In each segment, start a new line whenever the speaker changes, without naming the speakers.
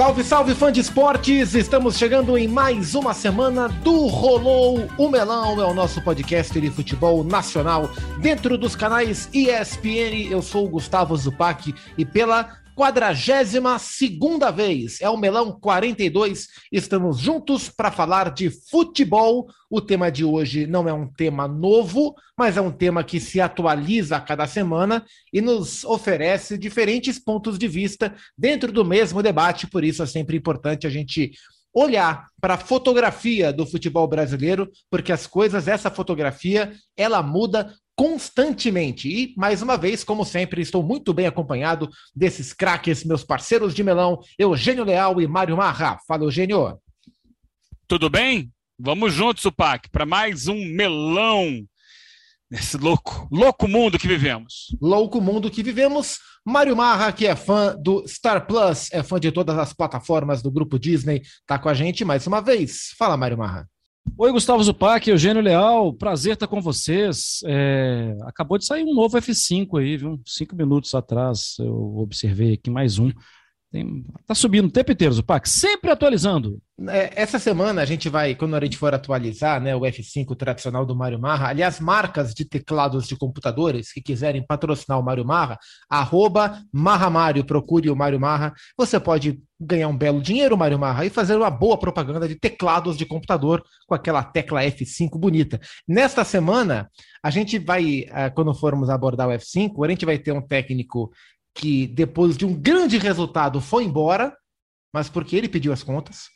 Salve, salve fã de esportes! Estamos chegando em mais uma semana do Rolou o Melão, é o nosso podcast de futebol nacional dentro dos canais ESPN. Eu sou o Gustavo Zupac e pela quadragésima segunda vez. É o Melão 42. Estamos juntos para falar de futebol. O tema de hoje não é um tema novo, mas é um tema que se atualiza a cada semana e nos oferece diferentes pontos de vista dentro do mesmo debate. Por isso é sempre importante a gente olhar para a fotografia do futebol brasileiro, porque as coisas, essa fotografia, ela muda constantemente. E, mais uma vez, como sempre, estou muito bem acompanhado desses craques, meus parceiros de melão, Eugênio Leal e Mário Marra. Fala, Eugênio.
Tudo bem? Vamos juntos, Supac, para mais um melão nesse louco, louco mundo que vivemos.
Louco mundo que vivemos. Mário Marra, que é fã do Star Plus, é fã de todas as plataformas do grupo Disney, está com a gente mais uma vez. Fala, Mário Marra.
Oi, Gustavo Zupac, Eugênio Leal, prazer estar com vocês. É, acabou de sair um novo F5 aí, viu? Cinco minutos atrás eu observei aqui mais um. Tem, tá subindo o tempo inteiro, Zupac, sempre atualizando.
É, essa semana a gente vai, quando a gente for atualizar né, o F5 tradicional do Mário Marra, aliás, marcas de teclados de computadores que quiserem patrocinar o Mário Marra, arroba Marra procure o Mário Marra. Você pode ganhar um belo dinheiro, Mário Marra, e fazer uma boa propaganda de teclados de computador com aquela tecla F5 bonita. Nesta semana, a gente vai, eh, quando formos abordar o F5, a gente vai ter um técnico que, depois de um grande resultado, foi embora, mas porque ele pediu as contas.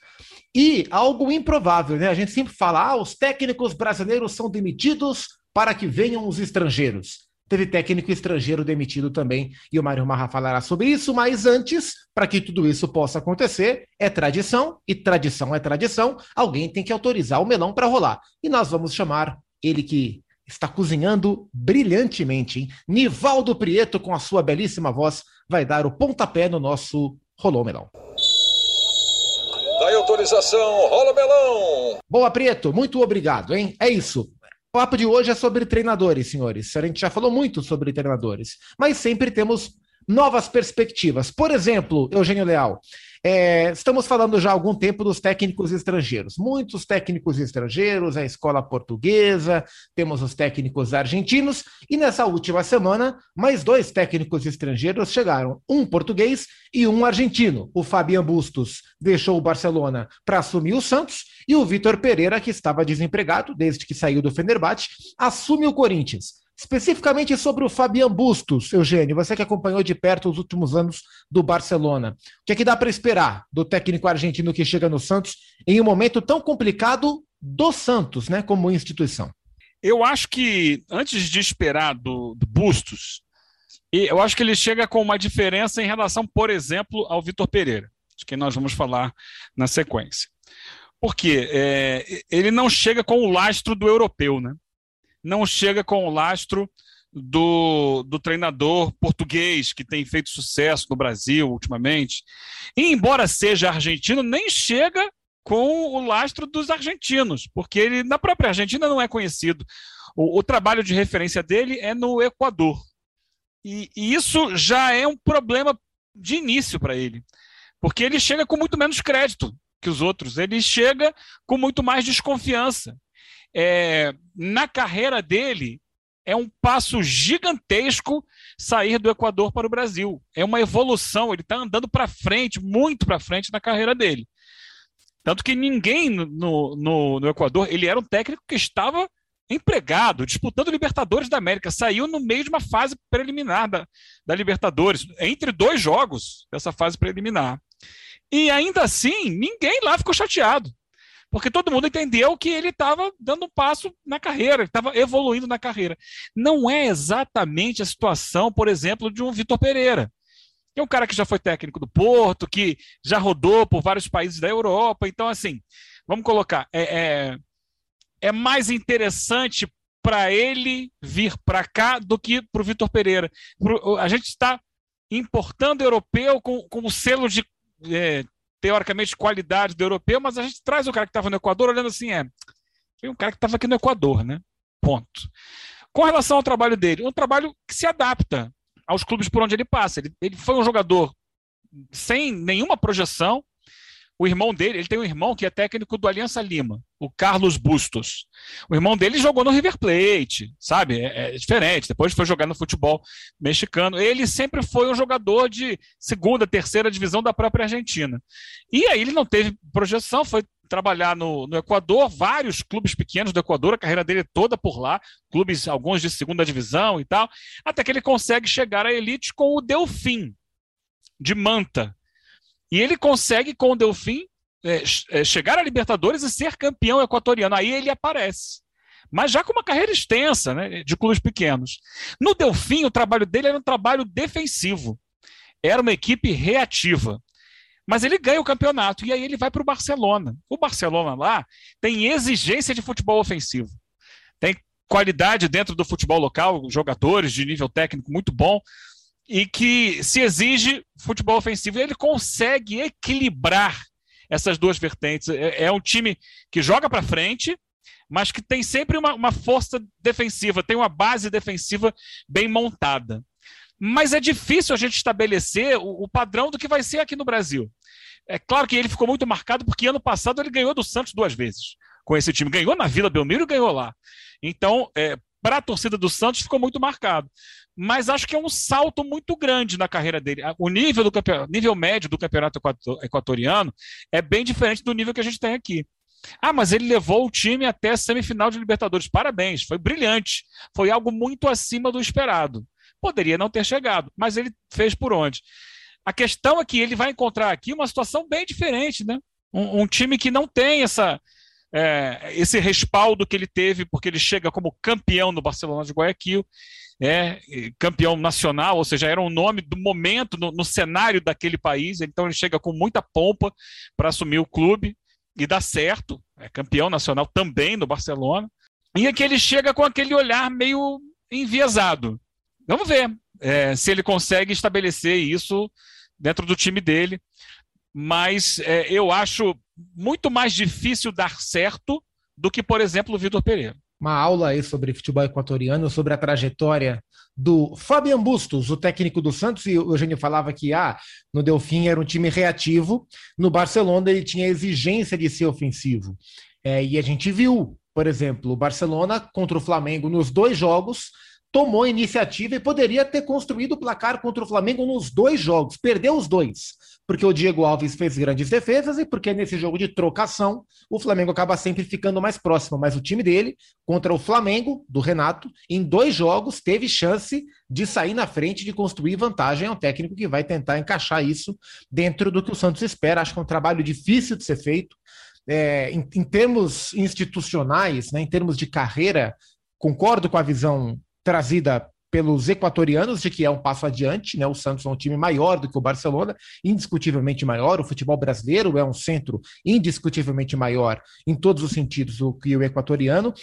E algo improvável, né? A gente sempre fala: ah, os técnicos brasileiros são demitidos para que venham os estrangeiros. Teve técnico estrangeiro demitido também, e o Mário Marra falará sobre isso, mas antes, para que tudo isso possa acontecer, é tradição, e tradição é tradição, alguém tem que autorizar o melão para rolar. E nós vamos chamar ele que está cozinhando brilhantemente, hein? Nivaldo Prieto, com a sua belíssima voz, vai dar o pontapé no nosso Rolou Melão.
Daí autorização, rola melão.
Boa, Preto, muito obrigado, hein? É isso. O papo de hoje é sobre treinadores, senhores. A gente já falou muito sobre treinadores, mas sempre temos novas perspectivas. Por exemplo, Eugênio Leal, é, estamos falando já há algum tempo dos técnicos estrangeiros. Muitos técnicos estrangeiros, a escola portuguesa, temos os técnicos argentinos, e nessa última semana, mais dois técnicos estrangeiros chegaram: um português e um argentino. O Fabian Bustos deixou o Barcelona para assumir o Santos, e o Vitor Pereira, que estava desempregado desde que saiu do Fenerbahçe, assume o Corinthians. Especificamente sobre o Fabian Bustos, Eugênio, você que acompanhou de perto os últimos anos do Barcelona. O que é que dá para esperar do técnico argentino que chega no Santos em um momento tão complicado do Santos, né, como instituição?
Eu acho que, antes de esperar do, do Bustos, eu acho que ele chega com uma diferença em relação, por exemplo, ao Vitor Pereira, de quem nós vamos falar na sequência. Porque é, ele não chega com o lastro do europeu, né? Não chega com o lastro do, do treinador português que tem feito sucesso no Brasil ultimamente. E, embora seja argentino, nem chega com o lastro dos argentinos, porque ele na própria Argentina não é conhecido. O, o trabalho de referência dele é no Equador. E, e isso já é um problema de início para ele, porque ele chega com muito menos crédito que os outros, ele chega com muito mais desconfiança é, na carreira dele, é um passo gigantesco sair do Equador para o Brasil. É uma evolução, ele está andando para frente, muito para frente na carreira dele. Tanto que ninguém no, no, no, Equador, ele era um técnico que estava empregado, disputando Libertadores da América, saiu no meio de uma fase preliminar da, da Libertadores, entre dois jogos dessa fase preliminar. E ainda assim, ninguém lá ficou chateado porque todo mundo entendeu que ele estava dando um passo na carreira, estava evoluindo na carreira. Não é exatamente a situação, por exemplo, de um Vitor Pereira, que é um cara que já foi técnico do Porto, que já rodou por vários países da Europa. Então, assim, vamos colocar, é, é, é mais interessante para ele vir para cá do que para o Vitor Pereira. A gente está importando europeu com, com o selo de é, teoricamente, qualidade do europeu, mas a gente traz o cara que estava no Equador olhando assim, é. Foi um cara que estava aqui no Equador, né? Ponto. Com relação ao trabalho dele, um trabalho que se adapta aos clubes por onde ele passa. Ele, ele foi um jogador sem nenhuma projeção, o irmão dele, ele tem um irmão que é técnico do Aliança Lima, o Carlos Bustos. O irmão dele jogou no River Plate, sabe? É, é, diferente. Depois foi jogar no futebol mexicano. Ele sempre foi um jogador de segunda, terceira divisão da própria Argentina. E aí ele não teve projeção, foi trabalhar no, no Equador, vários clubes pequenos do Equador, a carreira dele toda por lá, clubes, alguns de segunda divisão e tal, até que ele consegue chegar à elite com o Delfim, de Manta, e ele consegue, com o Delfim, é, é, chegar a Libertadores e ser campeão equatoriano. Aí ele aparece. Mas já com uma carreira extensa, né, de clubes pequenos. No Delfim, o trabalho dele era um trabalho defensivo. Era uma equipe reativa. Mas ele ganha o campeonato e aí ele vai para o Barcelona. O Barcelona lá tem exigência de futebol ofensivo. Tem qualidade dentro do futebol local, jogadores de nível técnico muito bom, e que se exige futebol ofensivo. Ele consegue equilibrar essas duas vertentes. É, é um time que joga para frente, mas que tem sempre uma, uma, força defensiva, tem uma base defensiva bem montada. Mas é difícil a gente estabelecer o, o padrão do que vai ser aqui no Brasil. É claro que ele ficou muito marcado porque ano passado ele ganhou do Santos duas vezes com esse time. Ganhou na Vila Belmiro e ganhou lá. Então, é, para a torcida do Santos ficou muito marcado mas acho que é um salto muito grande na carreira dele. O nível, do nível médio do campeonato equatoriano é bem diferente do nível que a gente tem aqui. Ah, mas ele levou o time até a semifinal de Libertadores. Parabéns, foi brilhante. Foi algo muito acima do esperado. Poderia não ter chegado, mas ele fez por onde. A questão é que ele vai encontrar aqui uma situação bem diferente, né? Um, um time que não tem essa, é, esse respaldo que ele teve, porque ele chega como campeão no Barcelona de Guayaquil é campeão nacional, ou seja, era um nome do momento no, no cenário daquele país, então ele chega com muita pompa para assumir o clube e dá certo, é campeão nacional também no Barcelona, e aqui ele chega com aquele olhar meio enviesado. Vamos ver é, se ele consegue estabelecer isso dentro do time dele, mas é, eu acho muito mais difícil dar certo do que, por exemplo, o Vitor Pereira
uma aula aí sobre futebol equatoriano, sobre a trajetória do Fabian Bustos, o técnico do Santos, e o Eugênio falava que ah, no Delfim era um time reativo, no Barcelona ele tinha exigência de ser ofensivo. É, e a gente viu, por exemplo, o Barcelona contra o Flamengo nos dois jogos, tomou iniciativa e poderia ter construído o placar contra o Flamengo nos dois jogos, perdeu os dois porque o Diego Alves fez grandes defesas e porque nesse jogo de trocação o Flamengo acaba sempre ficando mais próximo. Mas o time dele, contra o Flamengo, do Renato, em dois jogos teve chance de sair na frente, de construir vantagem. É um técnico que vai tentar encaixar isso dentro do que o Santos espera. Acho que é um trabalho difícil de ser feito. É, em, em termos institucionais, né, em termos de carreira, concordo com a visão trazida pelos equatorianos de que é um passo adiante, né? O Santos é um time maior do que o Barcelona, indiscutivelmente maior. O futebol brasileiro é um centro indiscutivelmente maior em todos os sentidos do que o equatoriano.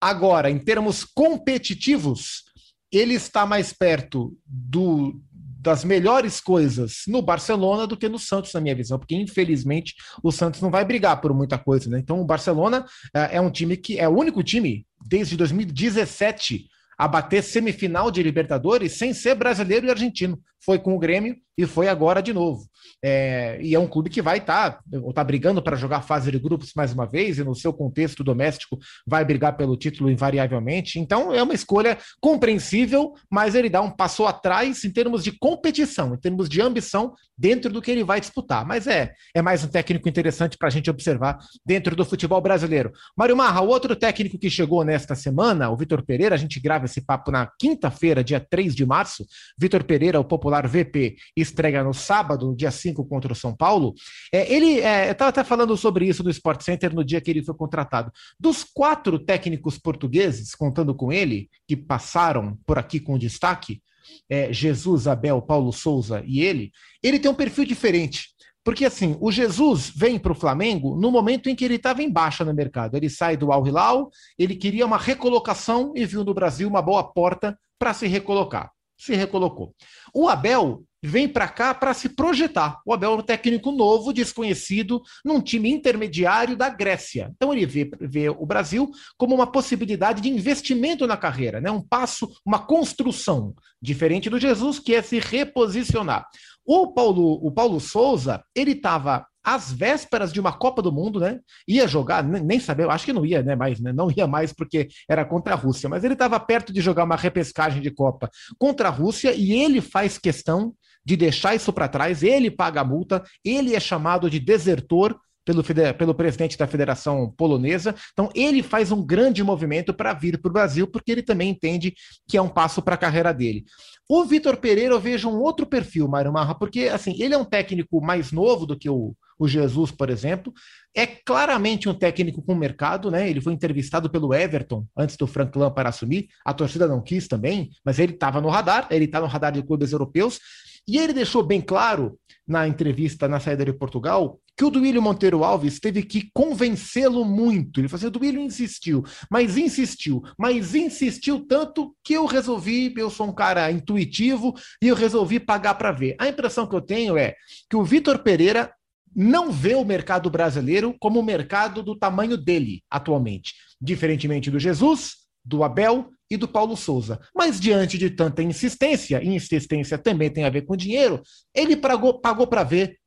Agora, em termos competitivos, ele está mais perto do, das melhores coisas no Barcelona do que no Santos, na minha visão, porque infelizmente o Santos não vai brigar por muita coisa, né? Então o Barcelona é, é um time que é o único time desde 2017 a bater semifinal de Libertadores sem ser brasileiro e argentino. Foi com o Grêmio e foi agora de novo. É, e é um clube que vai estar tá, tá brigando para jogar fase de grupos mais uma vez, e no seu contexto doméstico vai brigar pelo título invariavelmente. Então é uma escolha compreensível, mas ele dá um passo atrás em termos de competição, em termos de ambição dentro do que ele vai disputar. Mas é, é mais um técnico interessante para a gente observar dentro do futebol brasileiro. Mário Marra, outro técnico que chegou nesta semana, o Vitor Pereira, a gente grava esse papo na quinta-feira, dia 3 de março. Vitor Pereira, o popular VP, estreia no sábado, dia 5 contra o São Paulo, é, ele é, estava até falando sobre isso no Sport Center no dia que ele foi contratado. Dos quatro técnicos portugueses, contando com ele, que passaram por aqui com destaque, é, Jesus, Abel, Paulo Souza e ele, ele tem um perfil diferente. Porque assim, o Jesus vem para o Flamengo no momento em que ele estava em baixa no mercado. Ele sai do Al Hilal, ele queria uma recolocação e viu no Brasil uma boa porta para se recolocar. Se recolocou. O Abel vem para cá para se projetar. O Abel é um técnico novo, desconhecido, num time intermediário da Grécia. Então ele vê, vê o Brasil como uma possibilidade de investimento na carreira, né? um passo, uma construção, diferente do Jesus, que é se reposicionar. O Paulo, o Paulo Souza, ele estava às vésperas de uma Copa do Mundo, né? Ia jogar, nem saber, acho que não ia, né? Mais, né? Não ia mais porque era contra a Rússia, mas ele estava perto de jogar uma repescagem de Copa contra a Rússia e ele faz questão de deixar isso para trás, ele paga a multa, ele é chamado de desertor pelo, pelo presidente da Federação Polonesa. Então, ele faz um grande movimento para vir para o Brasil, porque ele também entende que é um passo para a carreira dele. O Vitor Pereira, eu vejo um outro perfil, Mário Marra, porque assim, ele é um técnico mais novo do que o, o Jesus, por exemplo. É claramente um técnico com mercado, né? Ele foi entrevistado pelo Everton antes do Frank para assumir. A torcida não quis também, mas ele estava no radar, ele está no radar de clubes europeus. E ele deixou bem claro na entrevista na saída de Portugal que o Duílio Monteiro Alves teve que convencê-lo muito. Ele falou assim: o Duílio insistiu, mas insistiu, mas insistiu tanto que eu resolvi. Eu sou um cara intuitivo e eu resolvi pagar para ver. A impressão que eu tenho é que o Vitor Pereira não vê o mercado brasileiro como o mercado do tamanho dele atualmente. Diferentemente do Jesus, do Abel e do Paulo Souza. Mas diante de tanta insistência, e insistência também tem a ver com dinheiro, ele pagou para ver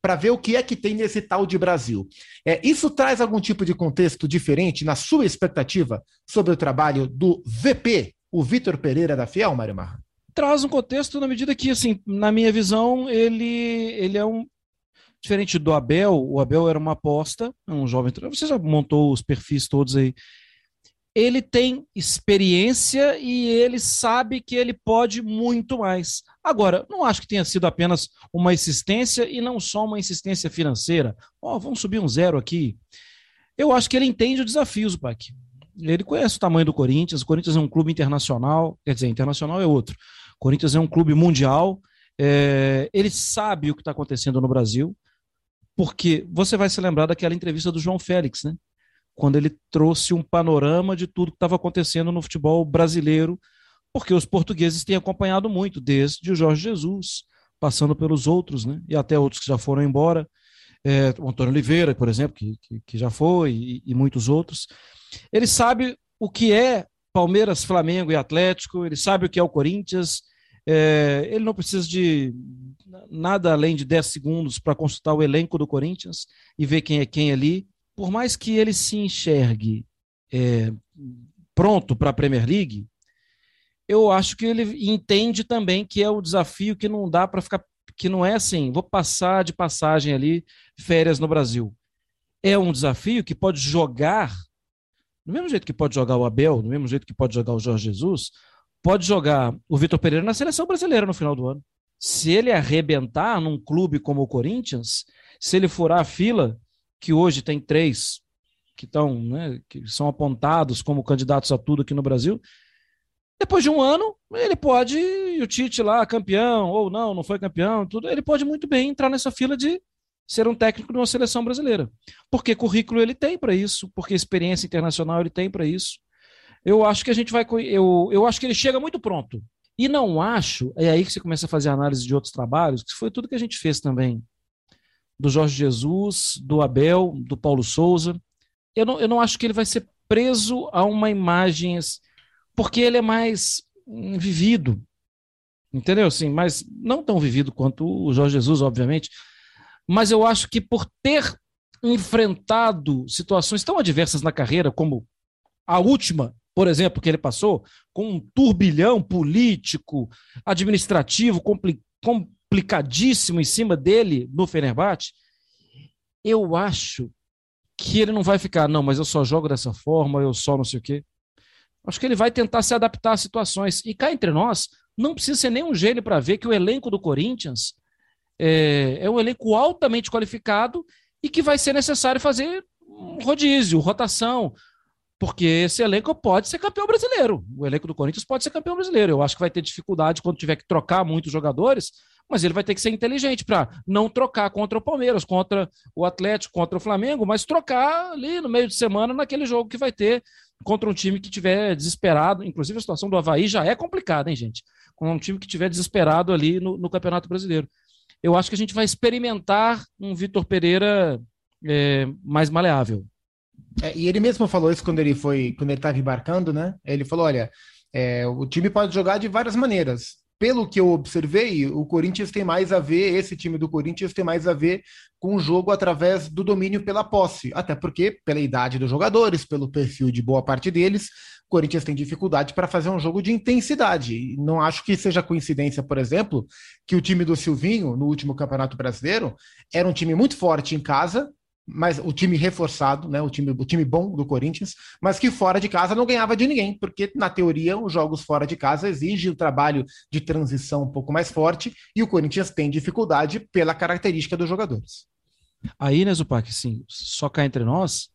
para ver o que é que tem nesse tal de Brasil. É, isso traz algum tipo de contexto diferente na sua expectativa sobre o trabalho do VP, o Vitor Pereira da Fiel, Mário Marra?
Traz um contexto na medida que, assim, na minha visão, ele, ele é um. Diferente do Abel, o Abel era uma aposta, um jovem. Você já montou os perfis todos aí ele tem experiência e ele sabe que ele pode muito mais. Agora, não acho que tenha sido apenas uma insistência e não só uma insistência financeira. Ó, oh, vamos subir um zero aqui. Eu acho que ele entende o desafio, Zupac. Ele conhece o tamanho do Corinthians. O Corinthians é um clube internacional, quer dizer, internacional é outro. O Corinthians é um clube mundial. É, ele sabe o que está acontecendo no Brasil, porque você vai se lembrar daquela entrevista do João Félix, né? quando ele trouxe um panorama de tudo que estava acontecendo no futebol brasileiro, porque os portugueses têm acompanhado muito, desde o Jorge Jesus, passando pelos outros, né? e até outros que já foram embora, é, o Antônio Oliveira, por exemplo, que, que, que já foi, e, e, muitos outros. Ele sabe o que é Palmeiras, Flamengo e Atlético, ele sabe o que é o Corinthians, é, ele não precisa de nada além de 10 segundos para consultar o elenco do Corinthians e ver quem é quem ali por mais que ele se enxergue é, pronto para a Premier League, eu acho que ele entende também que é o desafio que não dá para ficar, que não é assim, vou passar de passagem ali férias no Brasil. É um desafio que pode jogar, do mesmo jeito que pode jogar o Abel, do mesmo jeito que pode jogar o Jorge Jesus, pode jogar o Vitor Pereira na seleção brasileira no final do ano. Se ele arrebentar num clube como o Corinthians, se ele furar a fila, que hoje tem três que estão, né, que são apontados como candidatos a tudo aqui no Brasil. Depois de um ano, ele pode, o Tite lá, campeão, ou não, não foi campeão, tudo, ele pode muito bem entrar nessa fila de ser um técnico de uma seleção brasileira. Porque currículo ele tem para isso, porque experiência internacional ele tem para isso. Eu acho que a gente vai. Eu, eu acho que ele chega muito pronto. E não acho, é aí que você começa a fazer análise de outros trabalhos, que foi tudo que a gente fez também do Jorge Jesus, do Abel, do Paulo Souza. Eu não, eu não acho que ele vai ser preso a uma imagem, porque ele é mais vivido, entendeu? Assim, mas não tão vivido quanto o Jorge Jesus, obviamente. Mas eu acho que por ter enfrentado situações tão adversas na carreira, como a última, por exemplo, que ele passou, com um turbilhão político, administrativo, complicado complicadíssimo em cima dele no Fenerbahçe, eu acho que ele não vai ficar, não, mas eu só jogo dessa forma, eu só não sei o quê. Acho que ele vai tentar se adaptar às situações. E cá entre nós, não precisa ser nenhum gênio para ver que o elenco do Corinthians é, é um elenco altamente qualificado e que vai ser necessário fazer um rodízio, rotação, porque esse elenco pode ser campeão brasileiro. O elenco do Corinthians pode ser campeão brasileiro. Eu acho que vai ter dificuldade quando tiver que trocar muitos jogadores, mas ele vai ter que ser inteligente para não trocar contra o Palmeiras, contra o Atlético, contra o Flamengo, mas trocar ali no meio de semana naquele jogo que vai ter contra um time que tiver desesperado. Inclusive, a situação do Havaí já é complicada, hein, gente? Com um time que tiver desesperado ali no, no Campeonato Brasileiro. Eu acho que a gente vai experimentar um Vitor Pereira é, mais maleável.
É, e ele mesmo falou isso quando ele foi, quando ele estava embarcando, né? Ele falou: olha, é, o time pode jogar de várias maneiras pelo que eu observei, o Corinthians tem mais a ver, esse time do Corinthians tem mais a ver com o jogo através do domínio pela posse, até porque, pela idade dos jogadores, pelo perfil de boa parte deles, o Corinthians tem dificuldade para fazer um jogo de intensidade. Não acho que seja coincidência, por exemplo, que o time do Silvinho, no último Campeonato Brasileiro, era um time muito forte em casa, mas o time reforçado, né, o time, o time bom do Corinthians, mas que fora de casa não ganhava de ninguém, porque na teoria os jogos fora de casa exigem o trabalho de transição um pouco mais forte e o Corinthians tem dificuldade pela característica dos jogadores.
Aí, né, Zupac, sim, só cá entre nós,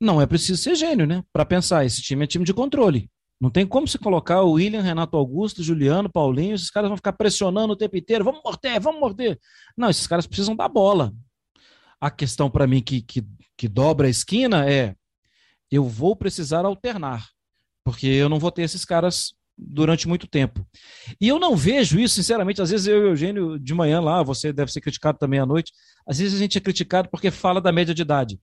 não é preciso ser gênio, né, para pensar, esse time é time de controle. Não tem como se colocar o William, Renato Augusto, Juliano, Paulinho, esses caras vão ficar pressionando o tempo inteiro, vamos morder, vamos morder. Não, esses caras precisam dar bola. A questão para mim que, que, que dobra a esquina é: eu vou precisar alternar, porque eu não vou ter esses caras durante muito tempo. E eu não vejo isso, sinceramente, às vezes eu e o Eugênio de manhã lá, você deve ser criticado também à noite, às vezes a gente é criticado porque fala da média de idade.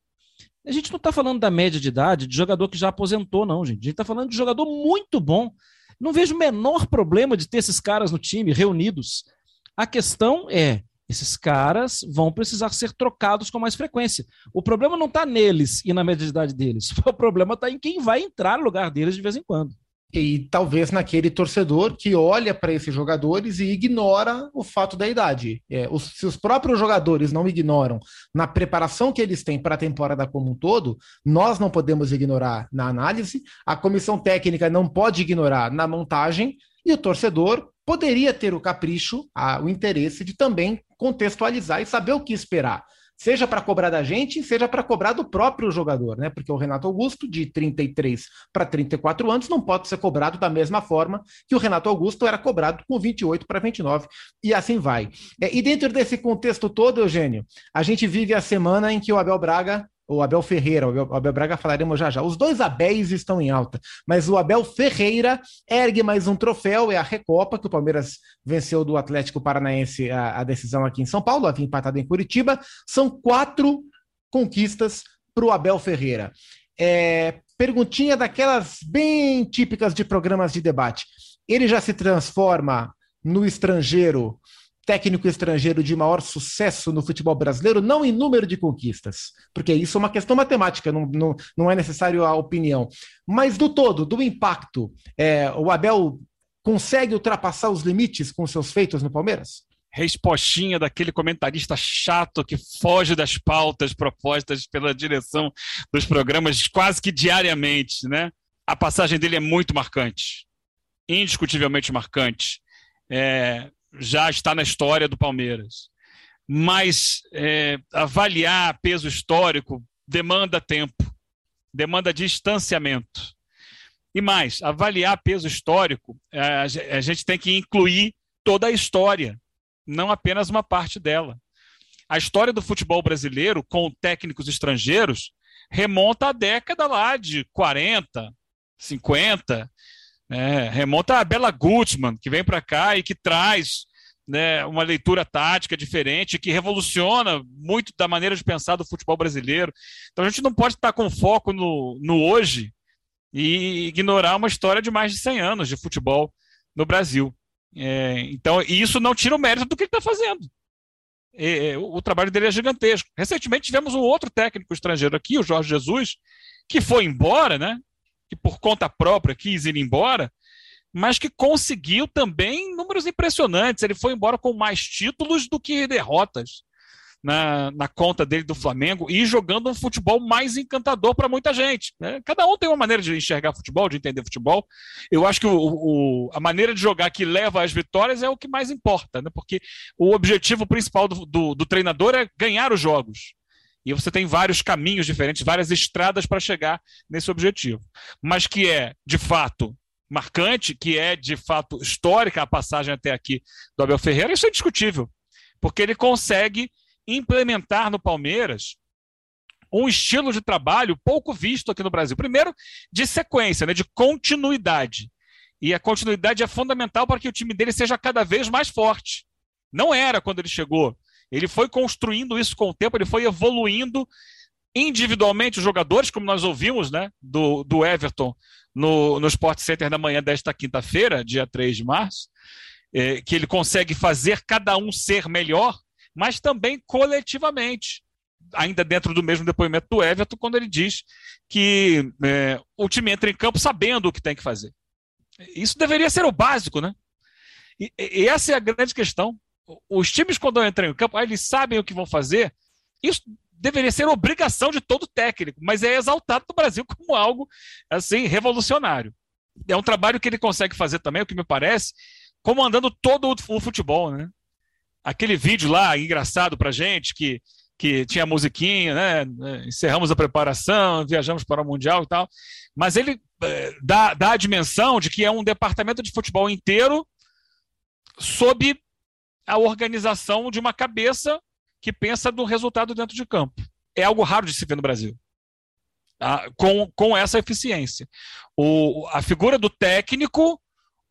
A gente não está falando da média de idade de jogador que já aposentou, não, gente. A gente está falando de jogador muito bom. Não vejo o menor problema de ter esses caras no time reunidos. A questão é, esses caras vão precisar ser trocados com mais frequência. O problema não está neles e na média de idade deles. O problema está em quem vai entrar no lugar deles de vez em quando.
E talvez naquele torcedor que olha para esses jogadores e ignora o fato da idade. É, os, se os próprios jogadores não ignoram na preparação que eles têm para a temporada como um todo, nós não podemos ignorar na análise, a comissão técnica não pode ignorar na montagem, e o torcedor poderia ter o capricho, a, o interesse de também contextualizar e saber o que esperar. Seja para cobrar da gente, seja para cobrar do próprio jogador, né? Porque o Renato Augusto, de 33 para 34 anos, não pode ser cobrado da mesma forma que o Renato Augusto era cobrado com 28 para 29, e assim vai. É, e dentro desse contexto todo, Eugênio, a gente vive a semana em que o Abel Braga o Abel Ferreira, o Abel, Braga falaremos já já. Os dois Abéis estão em alta, mas o Abel Ferreira ergue mais um troféu, é a Recopa, que o Palmeiras venceu do Atlético Paranaense a, a decisão aqui em São Paulo, havia empatado em Curitiba. São quatro conquistas para o Abel Ferreira. É, perguntinha daquelas bem típicas de programas de debate. Ele já se transforma no estrangeiro técnico estrangeiro de maior sucesso no futebol brasileiro, não em número de conquistas, porque isso é uma questão matemática, não, não, não é necessário a opinião, mas do todo, do impacto, é, o Abel consegue ultrapassar os limites com seus feitos no Palmeiras?
respostinha daquele comentarista chato que foge das pautas propostas pela direção dos programas quase que diariamente, né? A passagem dele é muito marcante, indiscutivelmente marcante. É, já está na história do Palmeiras. Mas é, avaliar peso histórico demanda tempo, demanda distanciamento. E mais, avaliar peso histórico, é, a gente tem que incluir toda a história, não apenas uma parte dela. A história do futebol brasileiro, com técnicos estrangeiros, remonta à década lá de 40, 50, é, remonta a Bela Gutmann, que vem para cá e que traz né, uma leitura tática diferente, que revoluciona muito da maneira de pensar do futebol brasileiro. Então a gente não pode estar com foco no, no hoje e ignorar uma história de mais de 100 anos de futebol no Brasil. É, então, isso não tira o mérito do que ele está fazendo. É, o, o trabalho dele é gigantesco. Recentemente tivemos um outro técnico estrangeiro aqui, o Jorge Jesus, que foi embora, né? Que por conta própria quis ir embora, mas que conseguiu também números impressionantes. Ele foi embora com mais títulos do que derrotas na, na conta dele do Flamengo e jogando um futebol mais encantador para muita gente. Né? Cada um tem uma maneira de enxergar futebol, de entender futebol. Eu acho que o, o, a maneira de jogar que leva às vitórias é o que mais importa, né? porque o objetivo principal do, do, do treinador é ganhar os jogos. E você tem vários caminhos diferentes, várias estradas para chegar nesse objetivo. Mas que é, de fato, marcante, que é de fato histórica a passagem até aqui do Abel Ferreira, isso é indiscutível, porque ele consegue implementar no Palmeiras um estilo de trabalho pouco visto aqui no Brasil. Primeiro, de sequência, né, de continuidade. E a continuidade é fundamental para que o time dele seja cada vez mais forte. Não era quando ele chegou. Ele foi construindo isso com o tempo, ele foi evoluindo individualmente os jogadores, como nós ouvimos né, do, do Everton no, no Sport Center na manhã desta quinta-feira, dia 3 de março. é, que ele consegue fazer cada um ser melhor, mas também coletivamente. Ainda dentro do mesmo depoimento do Everton, quando ele diz que é, o time entra em campo sabendo o que tem que fazer. Isso deveria ser o básico, né? E, e essa é a grande questão. Os times, quando entram em campo, eles sabem o que vão fazer. Isso deveria ser obrigação de todo técnico, mas é exaltado no Brasil como algo assim revolucionário. É um trabalho que ele consegue fazer também, o que me parece, comandando todo o futebol, né? Aquele vídeo lá engraçado pra gente que que tinha musiquinha, né? Encerramos a preparação, viajamos para o Mundial e tal. Mas ele é, dá, dá a dimensão de que é um departamento de futebol inteiro sob a organização de uma cabeça que pensa no resultado dentro de campo. É algo raro de se ver no Brasil. Tá? Com, com essa eficiência. O, a figura do técnico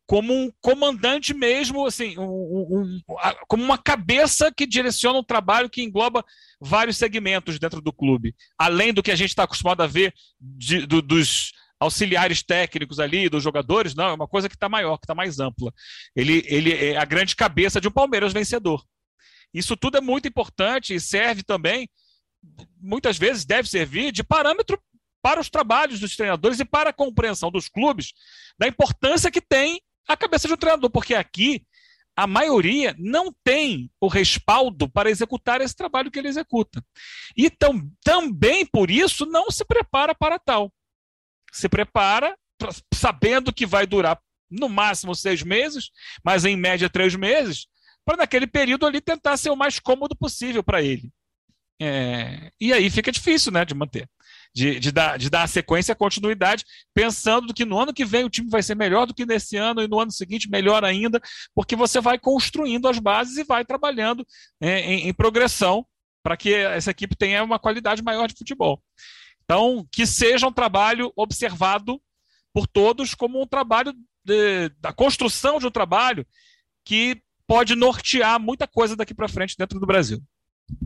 como um comandante mesmo, assim, um, um, como uma cabeça que direciona um trabalho que engloba vários segmentos dentro do clube, além do que a gente está acostumado a ver de, do, dos auxiliares técnicos ali, dos jogadores, não, é uma coisa que está maior, que está mais ampla. Ele, ele é a grande cabeça de um Palmeiras vencedor. Isso tudo é muito importante e serve também, muitas vezes deve servir de parâmetro para os trabalhos dos treinadores e para a compreensão dos clubes da importância que tem a cabeça de um treinador, porque aqui a maioria não tem o respaldo para executar esse trabalho que ele executa. E tam, também por isso não se prepara para tal. Se prepara sabendo que vai durar no máximo seis meses, mas em média três meses, para naquele período ali tentar ser o mais cômodo possível para ele. É, e aí fica difícil né, de manter de, de, dar, de dar a sequência, a continuidade, pensando que no ano que vem o time vai ser melhor do que nesse ano e no ano seguinte melhor ainda, porque você vai construindo as bases e vai trabalhando é, em, em progressão para que essa equipe tenha uma qualidade maior de futebol. Então, que seja um trabalho observado por todos como um trabalho de, da construção de um trabalho que pode nortear muita coisa daqui para frente dentro do Brasil.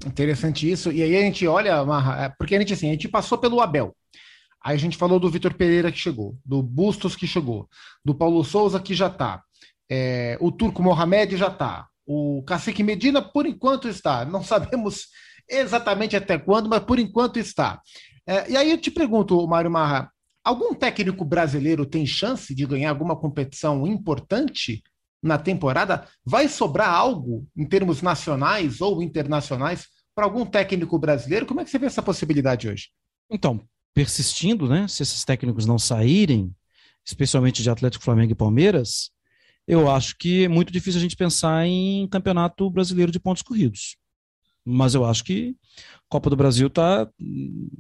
Interessante isso. E aí a gente olha, é, porque a gente assim, a gente passou pelo Abel. Aí a gente falou do Vitor Pereira que chegou, do Bustos que chegou, do Paulo Souza que já está, é, o Turco Mohamed já está, o Cacique Medina por enquanto está. Não sabemos exatamente até quando, mas por enquanto está. É, e aí eu te pergunto, Mário Marra, algum técnico brasileiro tem chance de ganhar alguma competição importante na temporada, vai sobrar algo em termos nacionais ou internacionais para algum técnico brasileiro? Como é que você vê essa possibilidade hoje?
Então, persistindo, né? Se esses técnicos não saírem, especialmente de Atlético, Flamengo e Palmeiras, eu acho que é muito difícil a gente pensar em campeonato brasileiro de pontos corridos. Mas eu acho que a Copa do Brasil está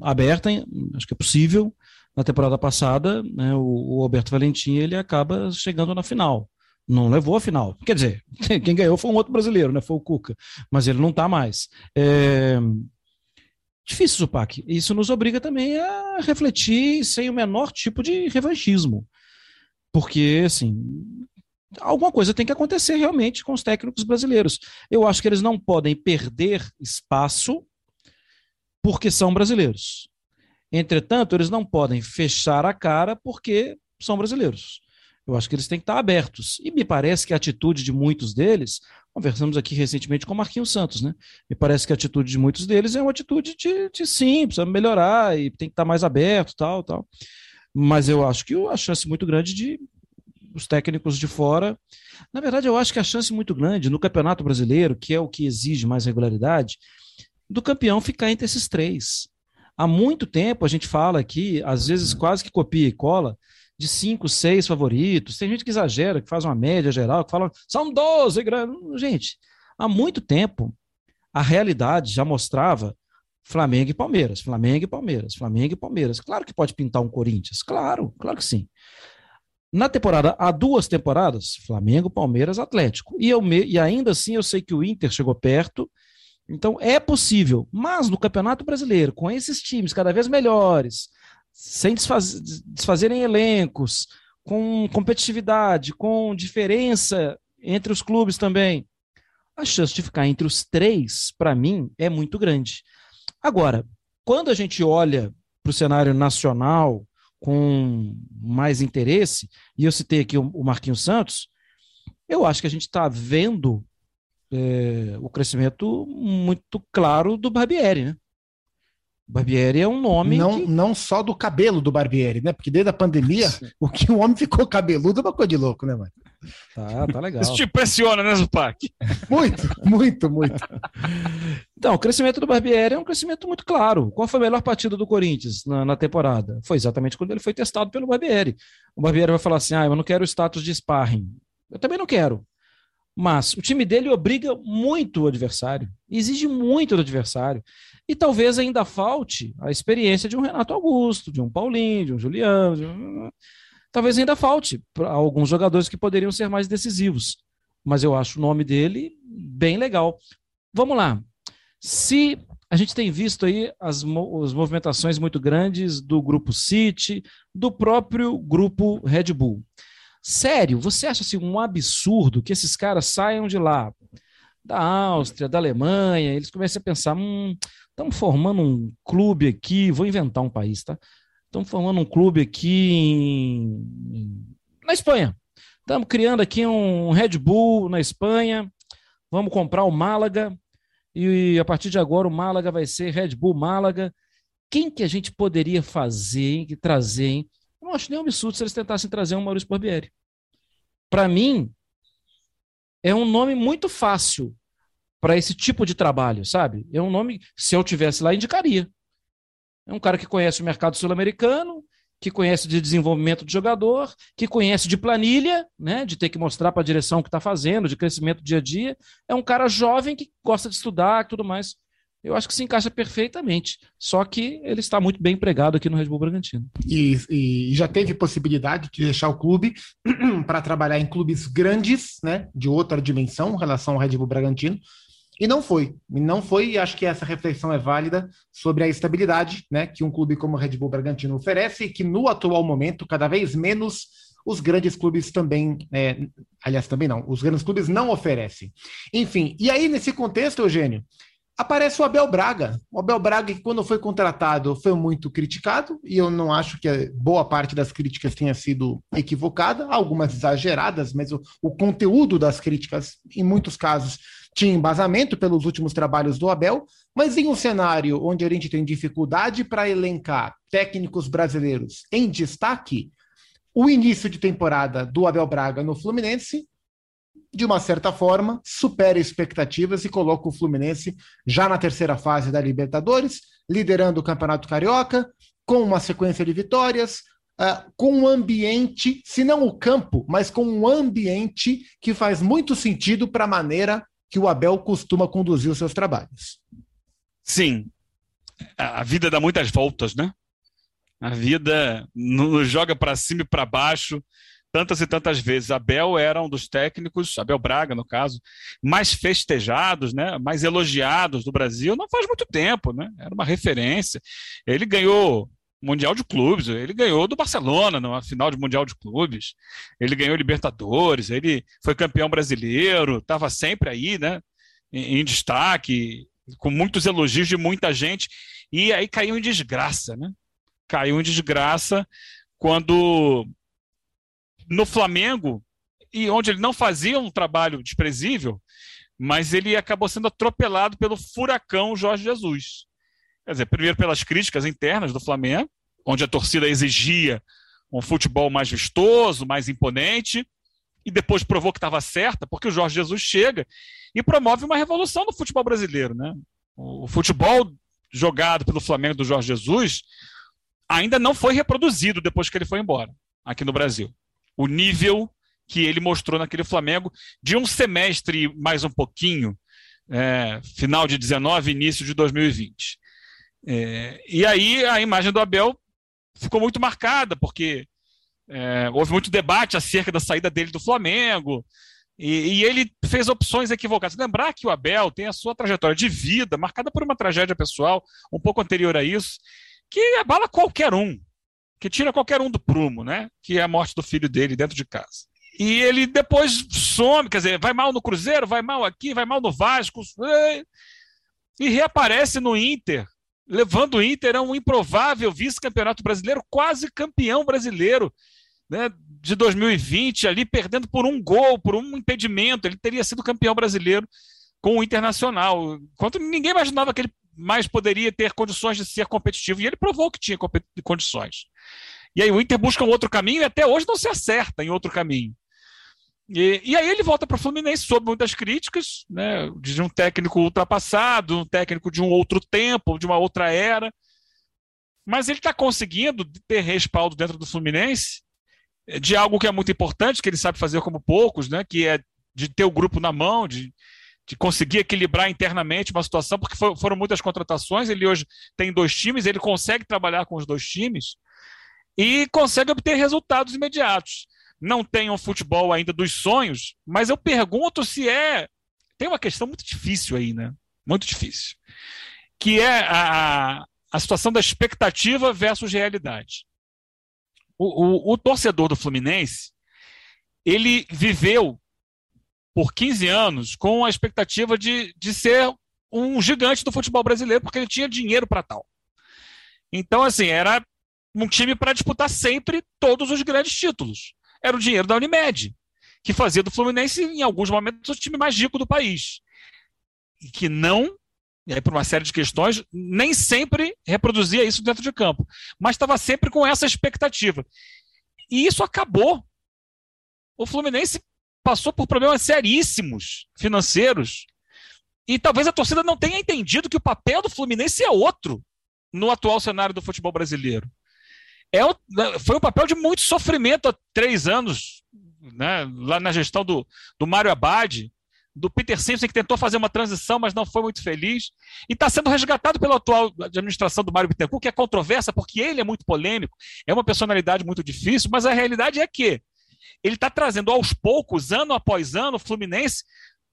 aberta, acho que é possível. Na temporada passada, né, o, o Alberto Valentim ele acaba chegando na final não levou a final. Quer dizer, quem ganhou foi um outro brasileiro, né? Foi o Cuca. Mas ele não está mais. É... Difícil, Zupac. Isso nos obriga também a refletir sem o menor tipo de revanchismo. Porque, assim, alguma coisa tem que acontecer realmente com os técnicos brasileiros. Eu acho que eles não podem perder espaço porque são brasileiros. Entretanto, eles não podem fechar a cara porque são brasileiros. Eu acho que eles têm que estar abertos. E me parece que a atitude de muitos deles, conversamos aqui recentemente com o Marquinhos Santos, né? Me parece que a atitude de muitos deles é uma atitude de, de sim, precisa melhorar e tem que estar mais aberto, tal, tal. Mas eu acho que a chance muito grande de os técnicos de fora. Na verdade, eu acho que a chance muito grande no Campeonato Brasileiro, que é o que exige mais regularidade, do campeão ficar entre esses três. Há muito tempo a gente fala aqui, às vezes quase que copia e cola, de cinco, seis favoritos. Tem gente que exagera, que faz uma média geral, que fala, são 12 grandes. Gente, há muito tempo a realidade já mostrava Flamengo e Palmeiras, Flamengo e Palmeiras, Flamengo e Palmeiras. Claro que pode pintar um Corinthians, claro, claro que sim. Na temporada, há duas temporadas, Flamengo, Palmeiras, Atlético. E, eu me, e ainda assim eu sei que o Inter chegou perto, então é possível. Mas no Campeonato Brasileiro, com esses times cada vez melhores, sem desfaz, desfazerem elencos, com competitividade, com diferença entre os clubes também, a chance de ficar entre os três, para mim, é muito grande. Agora, quando a gente olha para o cenário nacional com mais interesse, e eu citei aqui o Marquinhos Santos, eu acho que a gente está vendo é, o crescimento muito claro do Barbieri, né? Barbieri é um nome.
Não,
que...
não só do cabelo do Barbieri, né? Porque desde a pandemia, Sim. o que o homem ficou cabeludo é uma coisa de louco, né, mano?
Tá, tá legal.
Isso te impressiona, né, Zupac?
Muito, muito, muito.
Então, o crescimento do Barbieri é um crescimento muito claro. Qual foi a melhor partida do Corinthians na, na temporada? Foi exatamente quando ele foi testado pelo Barbieri. O Barbieri vai falar assim: ah, eu não quero o status de sparring. Eu também não quero. Mas o time dele obriga muito o adversário, exige muito do adversário. E talvez ainda falte a experiência de um Renato Augusto, de um Paulinho, de um Juliano. De um... Talvez ainda falte para alguns jogadores que poderiam ser mais decisivos. Mas eu acho o nome dele bem legal. Vamos lá. Se a gente tem visto aí as, as movimentações muito grandes do grupo City, do próprio grupo Red Bull. Sério, você acha assim, um absurdo que esses caras saiam de lá, da Áustria, da Alemanha, eles começam a pensar: hum, estamos formando um clube aqui, vou inventar um país, tá? Estamos formando um clube aqui em, na Espanha. Estamos criando aqui um Red Bull na Espanha. Vamos comprar o Málaga. E a partir de agora o Málaga vai ser Red Bull Málaga. Quem que a gente poderia fazer, hein, trazer, hein? Eu não acho nem um absurdo se eles tentassem trazer um Maurício Barbieri. Para mim, é um nome muito fácil para esse tipo de trabalho, sabe? É um nome, se eu tivesse lá, indicaria. É um cara que conhece o mercado sul-americano, que conhece de desenvolvimento de jogador, que conhece de planilha, né, de ter que mostrar para a direção o que está fazendo, de crescimento dia a dia. É um cara jovem que gosta de estudar e tudo mais eu acho que se encaixa perfeitamente. Só que ele está muito bem empregado aqui no Red Bull Bragantino.
E, e já teve possibilidade de deixar o clube para trabalhar em clubes grandes, né, de outra dimensão em relação ao Red Bull Bragantino. E não foi. E não foi, e acho que essa reflexão é válida sobre a estabilidade né, que um clube como o Red Bull Bragantino oferece e que no atual momento, cada vez menos os grandes clubes também, é, aliás, também não, os grandes clubes não oferecem. Enfim, e aí nesse contexto, Eugênio, aparece o Abel Braga. O Abel Braga, que quando foi contratado, foi muito criticado, e eu não acho que boa parte das críticas tenha sido equivocada, algumas exageradas, mas o, o conteúdo das críticas, em muitos casos, tinha embasamento pelos últimos trabalhos do Abel, mas em um cenário onde a gente tem dificuldade para elencar técnicos brasileiros em destaque, o início de temporada do Abel Braga no Fluminense de uma certa forma, supera expectativas e coloca o Fluminense já na terceira fase da Libertadores, liderando o Campeonato Carioca, com uma sequência de vitórias, uh, com um ambiente, se não o campo, mas com um ambiente que faz muito sentido para a maneira que o Abel costuma conduzir os seus trabalhos.
Sim. A vida dá muitas voltas, né? A vida nos joga para cima e para baixo tantas e tantas vezes. Abel era um dos técnicos, Abel Braga, no caso, mais festejados, né, mais elogiados do Brasil não faz muito tempo, né? Era uma referência. Ele ganhou Mundial de Clubes, ele ganhou do Barcelona na final de Mundial de Clubes, ele ganhou Libertadores, ele foi campeão brasileiro, estava sempre aí, né, em, em destaque, com muitos elogios de muita gente, e aí caiu em desgraça, né? Caiu em desgraça quando no Flamengo, e onde ele não fazia um trabalho desprezível, mas ele acabou sendo atropelado pelo furacão Jorge Jesus. Quer dizer, primeiro pelas críticas internas do Flamengo, onde a torcida exigia um futebol mais vistoso, mais imponente, e depois provou que estava certa, porque o Jorge Jesus chega e promove uma revolução no futebol brasileiro. Né? O futebol jogado pelo Flamengo do Jorge Jesus ainda não foi reproduzido depois que ele foi embora, aqui no Brasil o nível que ele mostrou naquele Flamengo de um semestre mais um pouquinho, é, final de 19, início de 2020. É, e aí a imagem do Abel ficou muito marcada, porque é, houve muito debate acerca da saída dele do Flamengo, e, e, ele fez opções equivocadas. Lembrar que o Abel tem a sua trajetória de vida, marcada por uma tragédia pessoal um pouco anterior a isso, que abala qualquer um que tira qualquer um do prumo, né? Que é a morte do filho dele dentro de casa. E ele depois some, quer dizer, vai mal no Cruzeiro, vai mal aqui, vai mal no Vasco, e reaparece no Inter, levando o Inter a um improvável vice-campeonato brasileiro, quase campeão brasileiro, né? de 2020, ali perdendo por um gol, por um impedimento. Ele teria sido campeão brasileiro com o Internacional. Enquanto ninguém imaginava que ele mais poderia ter condições de ser competitivo. E ele provou que tinha condições. E aí o Inter busca um outro caminho e até hoje não se acerta em outro caminho. E, e aí ele volta para o Fluminense sob muitas críticas, né, de um técnico ultrapassado, um técnico de um outro tempo, de uma outra era. Mas ele está conseguindo ter respaldo dentro do Fluminense de algo que é muito importante, que ele sabe fazer como poucos, né, que é de ter o grupo na mão, de, de conseguir equilibrar internamente uma situação, porque for, foram muitas contratações. Ele hoje tem dois times, ele consegue trabalhar com os dois times e consegue obter resultados imediatos. Não tem um futebol ainda dos sonhos, mas eu pergunto se é. Tem uma questão muito difícil aí, né? Muito difícil. Que é a, a situação da expectativa versus realidade. O, o, o torcedor do Fluminense, ele viveu por 15 anos com a expectativa de, de ser um gigante do futebol brasileiro, porque ele tinha dinheiro para tal. Então, assim, era um time para disputar sempre todos os grandes títulos. Era o dinheiro da Unimed, que fazia do Fluminense, em alguns momentos, o time mais rico do país. E que não, e aí por uma série de questões, nem sempre reproduzia isso dentro de campo, mas estava sempre com essa expectativa. E isso acabou. O Fluminense passou por problemas seríssimos financeiros. E talvez a torcida não tenha entendido que o papel do Fluminense é outro no atual cenário do futebol brasileiro. É, foi um papel de muito sofrimento há três anos, né, lá na gestão do, do Mário Abad, do Peter Simpson, que tentou fazer uma transição, mas não foi muito feliz, e está sendo resgatado pela atual administração do Mário Bittencourt, que é controversa, porque ele é muito polêmico, é uma personalidade muito difícil, mas a realidade é que ele está trazendo aos poucos, ano após ano, o Fluminense,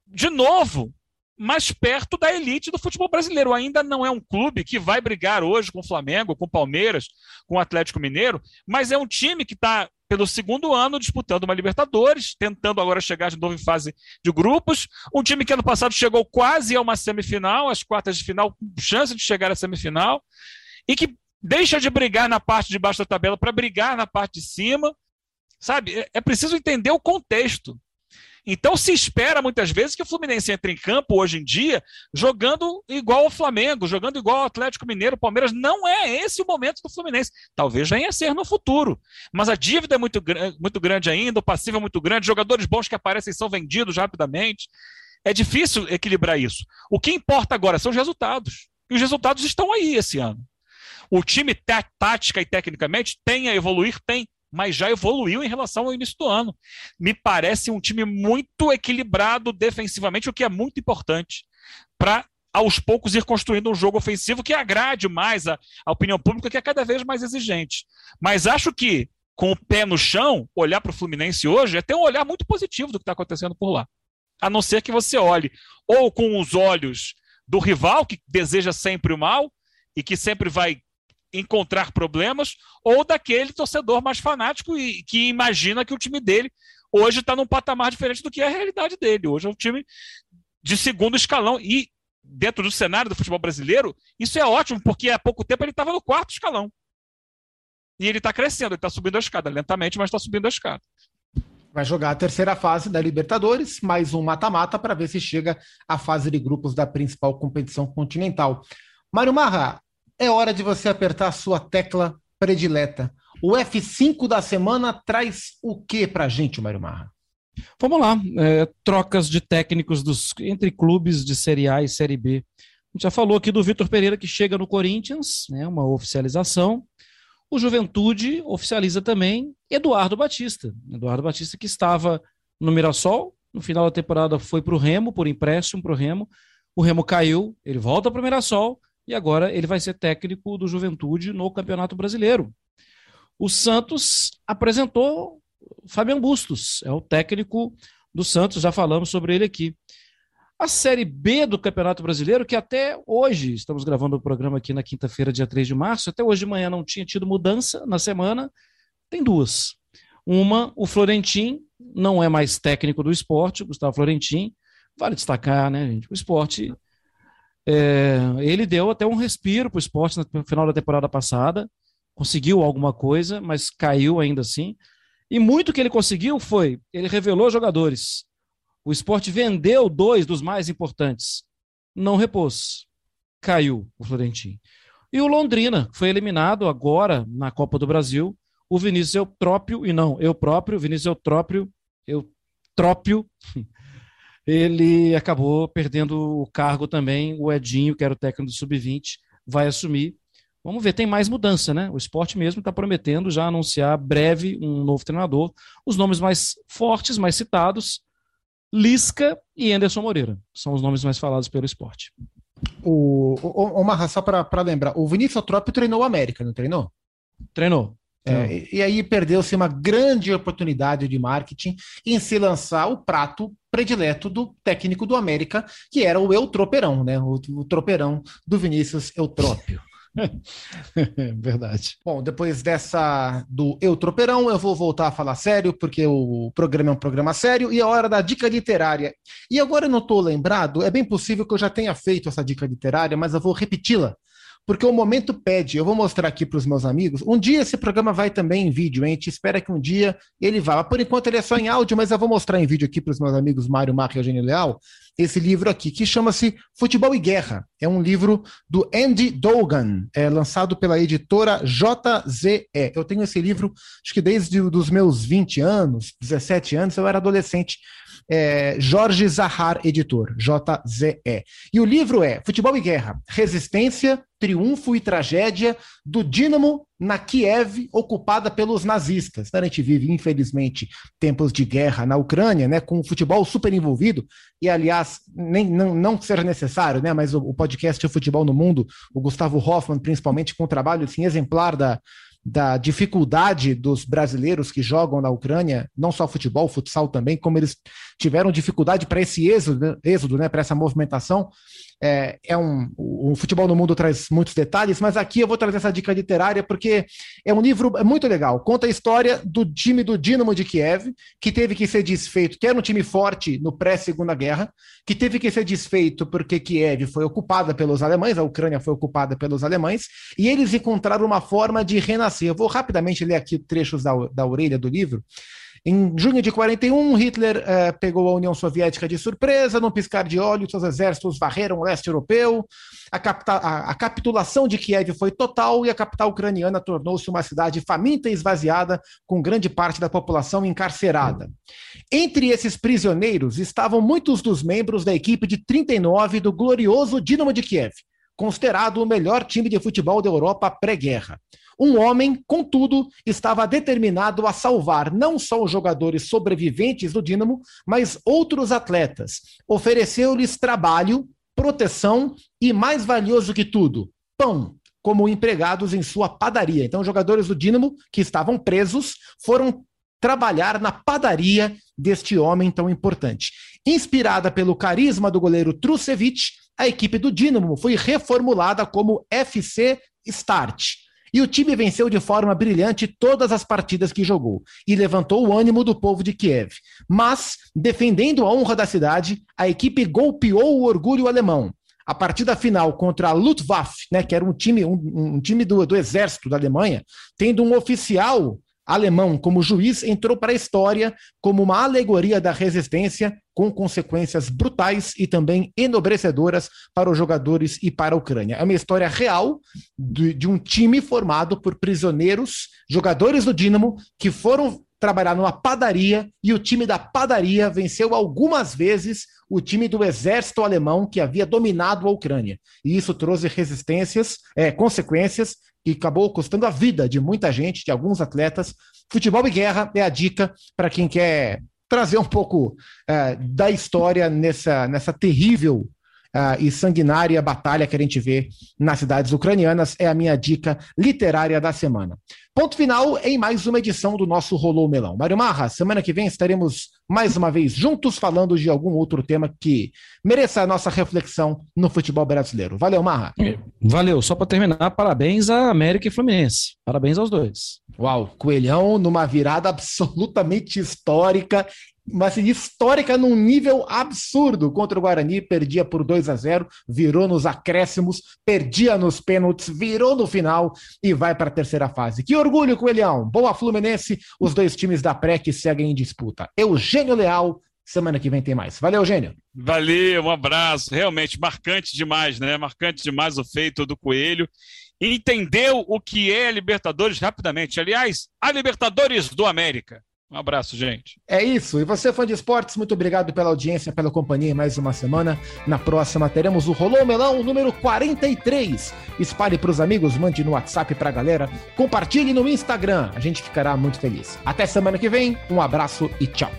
de novo, mais perto da elite do futebol brasileiro. Ainda não é um clube que vai brigar hoje com o Flamengo, com o Palmeiras, com o Atlético Mineiro, mas é um time que está pelo segundo ano disputando uma Libertadores, tentando agora chegar de novo em fase de grupos. Um time que ano passado chegou quase a uma semifinal, as quartas de final, com chance de chegar à semifinal, e que deixa de brigar na parte de baixo da tabela para brigar na parte de cima. Sabe? É, é preciso entender o contexto. Então se espera muitas vezes que o Fluminense entre em campo hoje em dia jogando igual ao Flamengo, jogando igual ao Atlético Mineiro, Palmeiras. Não é esse o momento do Fluminense. Talvez venha a ser no futuro. Mas a dívida é muito, muito grande ainda, o passivo é muito grande, jogadores bons que aparecem são vendidos rapidamente. É difícil equilibrar isso. O que importa agora são os resultados. E os resultados estão aí esse ano. O time, tática e tecnicamente, tem a evoluir? Tem mas já evoluiu em relação ao início do ano. Me parece um time muito equilibrado defensivamente, o que é muito importante para aos poucos ir construindo um jogo ofensivo que agrade mais a, a, opinião pública, que é cada vez mais exigente. Mas acho que, com o pé no chão, olhar para o Fluminense hoje é ter um olhar muito positivo do que está acontecendo por lá. A não ser que você olhe ou com os olhos do rival, que deseja sempre o mal e que sempre vai encontrar problemas, ou daquele torcedor mais fanático e que imagina que o time dele hoje está num patamar diferente do que é a realidade dele. Hoje é um time de segundo escalão. E dentro do cenário do futebol brasileiro, isso é ótimo, porque há pouco tempo ele estava no quarto escalão. E ele está crescendo, ele está subindo a escada, lentamente, mas está subindo a escada.
Vai jogar a terceira fase da Libertadores, mais um mata-mata para ver se chega à fase de grupos da principal competição continental. Mário Marra, é hora de você apertar a sua tecla predileta. O F5 da semana traz o que para a gente, Mário Marra?
Vamos lá, é, trocas de técnicos dos, entre clubes de Série A e Série B. A gente já falou aqui do Vitor Pereira que chega no Corinthians, né, uma oficialização. O Juventude oficializa também Eduardo Batista. Eduardo Batista que estava no Mirassol, no final da temporada foi para o Remo, por empréstimo para o Remo. O Remo caiu, ele volta para o Mirassol e agora ele vai ser técnico do Juventude no Campeonato Brasileiro. O Santos apresentou Fabian Bustos, é o técnico do Santos, já falamos sobre ele aqui. A Série B do Campeonato Brasileiro, que até hoje, estamos gravando o programa aqui na quinta-feira, dia 3 de março, até hoje de manhã não tinha tido mudança na semana, tem duas. Uma, o Florentim não é mais técnico do esporte, Gustavo Florentim. Vale destacar, né, gente? O esporte é, ele deu até um respiro para o esporte no final da temporada passada, conseguiu alguma coisa, mas caiu ainda assim. E muito que ele conseguiu foi, ele revelou jogadores. O esporte vendeu dois dos mais importantes. Não repôs. Caiu o Florentino. E o Londrina foi eliminado agora na Copa do Brasil. O Vinícius Eutrópio, e não, eu próprio, Vinícius Eutrópio, Eutrópio, ele acabou perdendo o cargo também. O Edinho, que era o técnico do Sub-20, vai assumir. Vamos ver, tem mais mudança, né? O esporte mesmo está prometendo já anunciar breve um novo treinador. Os nomes mais fortes, mais citados, Lisca e Anderson Moreira. São os nomes mais falados pelo esporte.
O, o, o Marra, só para lembrar, o Vinícius Eutrópio treinou o América, não treinou?
Treinou.
É, e aí perdeu-se uma grande oportunidade de marketing em se lançar o prato predileto do técnico do América, que era o Eutroperão, né? O, o troperão do Vinícius Eutrópio.
Verdade.
Bom, depois dessa do Eutroperão, eu vou voltar a falar sério, porque o programa é um programa sério, e é hora da dica literária. E agora eu não estou lembrado, é bem possível que eu já tenha feito essa dica literária, mas eu vou repeti-la porque o momento pede. Eu vou mostrar aqui para os meus amigos. Um dia esse programa vai também em vídeo, hein? A gente espera que um dia ele vá. Por enquanto ele é só em áudio, mas eu vou mostrar em vídeo aqui para os meus amigos Mário Marra e Eugênio Leal esse livro aqui, que chama-se Futebol e Guerra. É um livro do Andy Dogan, é lançado pela editora JZE. Eu tenho esse livro, acho que desde os meus 20 anos, 17 anos, eu era adolescente é, Jorge Zahar, editor, JZE. E o livro é Futebol e Guerra, Resistência, Triunfo e Tragédia do Dínamo na Kiev, ocupada pelos nazistas. A gente vive, infelizmente, tempos de guerra na Ucrânia, né, com o futebol super envolvido, e aliás, nem, não, não seja necessário, né, mas o, o podcast O Futebol no Mundo, o Gustavo Hoffman, principalmente, com um trabalho assim, exemplar da, da dificuldade dos brasileiros que jogam na Ucrânia, não só futebol, futsal também, como eles tiveram dificuldade para esse êxodo, êxodo né, para essa movimentação. É, é um, o futebol no mundo traz muitos detalhes, mas aqui eu vou trazer essa dica literária porque é um livro muito legal. Conta a história do time do Dinamo de Kiev, que teve que ser desfeito, que era um time forte no pré-segunda guerra, que teve que ser desfeito porque Kiev foi ocupada pelos alemães, a Ucrânia foi ocupada pelos alemães, e eles encontraram uma forma de renascer. Eu vou rapidamente ler aqui trechos da, da orelha do livro. Em junho de 41, Hitler eh, pegou a União Soviética de surpresa, num piscar de olhos, seus exércitos varreram o leste europeu, a, a, a capitulação de Kiev foi total e a capital ucraniana tornou-se uma cidade faminta e esvaziada, com grande parte da população encarcerada. Entre esses prisioneiros estavam muitos dos membros da equipe de 39 do glorioso Dinamo de Kiev, considerado o melhor time de futebol da Europa pré-guerra. Um homem, contudo, estava determinado a salvar não só os jogadores sobreviventes do Dínamo, mas outros atletas. Ofereceu-lhes trabalho, proteção e, mais valioso que tudo, pão, como empregados em sua padaria. Então, os jogadores do Dínamo, que estavam presos, foram trabalhar na padaria deste homem tão importante. Inspirada pelo carisma do goleiro Trucevic, a equipe do Dínamo foi reformulada como FC Start e o time venceu de forma brilhante todas as partidas que jogou e levantou o ânimo do povo de Kiev. Mas, defendendo a honra da cidade, a equipe golpeou o orgulho alemão. A partida final contra a Luftwaffe, né, que era um time, um, um time do, do exército da Alemanha, tendo um oficial alemão como juiz entrou para a história como uma alegoria da resistência, com consequências brutais e também enobrecedoras para os jogadores e para a Ucrânia. É uma história real de, de um time formado por prisioneiros, jogadores do Dinamo, que foram trabalhar numa padaria e o time da padaria venceu algumas vezes o time do exército alemão que havia dominado a Ucrânia. E isso trouxe resistências, é, consequências que acabou custando a vida de muita gente, de alguns atletas. Futebol e guerra é a dica para quem quer trazer um pouco é, da história nessa, nessa terrível uh, e sanguinária batalha que a gente vê nas cidades ucranianas. É a minha dica literária da semana. Ponto final em mais uma edição do nosso Rolou Melão. Mário Marra, semana que vem estaremos mais uma vez juntos falando de algum outro tema que mereça a nossa reflexão no futebol brasileiro. Valeu, Marra.
Valeu. Só para terminar, parabéns a América e Fluminense. Parabéns aos dois.
Uau, Coelhão numa virada absolutamente histórica uma assim, histórica num nível absurdo contra o Guarani, perdia por 2 a 0, virou nos acréscimos, perdia nos pênaltis, virou no final e vai para a terceira fase. Que orgulho, Coelhão! Boa Fluminense, os dois times da pré que seguem em disputa. Eugênio Leal, semana que vem tem mais. Valeu, Eugênio!
Valeu, um abraço. Realmente marcante demais, né? Marcante demais o feito do Coelho. Entendeu o que é a Libertadores rapidamente. Aliás, a Libertadores do América. Um abraço, gente.
É isso. E você, fã de esportes, muito obrigado pela audiência, pela companhia em mais uma semana. Na próxima teremos o Rolou Melão número 43. Espalhe para os amigos, mande no WhatsApp para a galera, compartilhe no Instagram. A gente ficará muito feliz. Até semana que vem. Um abraço e tchau.